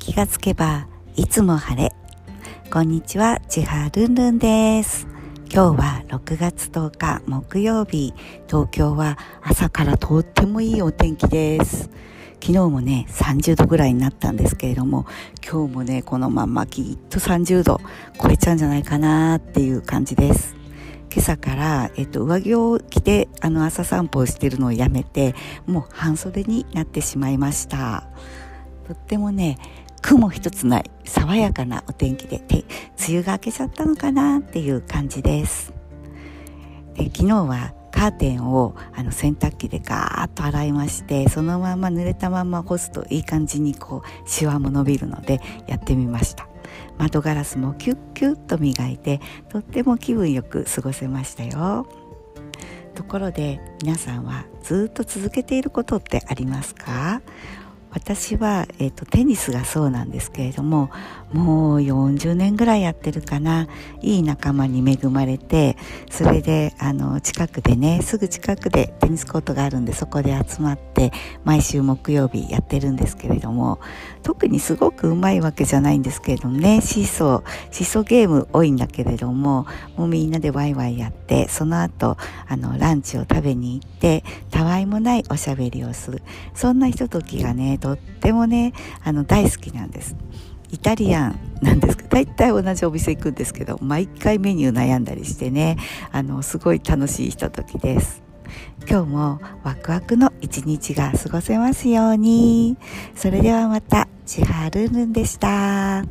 気がつけばいつも晴れ。こんにちはちはるんるんです。今日は6月10日木曜日。東京は朝からとってもいいお天気です。昨日もね30度ぐらいになったんですけれども今日もねこのままきっと30度超えちゃうんじゃないかなっていう感じです。今朝から、えっと、上着を着てあの朝散歩をしているのをやめてもう半袖になってしまいました。とってもね雲一つない爽やかなお天気で梅雨が明けちゃったのかなっていう感じです。で昨日はカーテンをあの洗濯機でガーッと洗いましてそのまま濡れたまま干すといい感じにこうシワも伸びるのでやってみました。窓ガラスもキュッキュッと磨いてとっても気分よく過ごせましたよ。ところで皆さんはずっと続けていることってありますか？私は、えーと、テニスがそうなんですけれどももう40年ぐらいやってるかな。いい仲間に恵まれてそれであの近くでねすぐ近くでテニスコートがあるんでそこで集まって毎週木曜日やってるんですけれども特にすごくうまいわけじゃないんですけれどもねシーソーシーソーゲーム多いんだけれどももうみんなでワイワイやってその後あのランチを食べに行ってたわいもないおしゃべりをする。そんなひとときがねとってもねあの大好きなんです。イタリアンなんですけど大体同じお店行くんですけど毎回メニュー悩んだりしてねあのすごい楽しいひとときです。今日もワクワクの一日が過ごせますように。それではまた千春るんでした。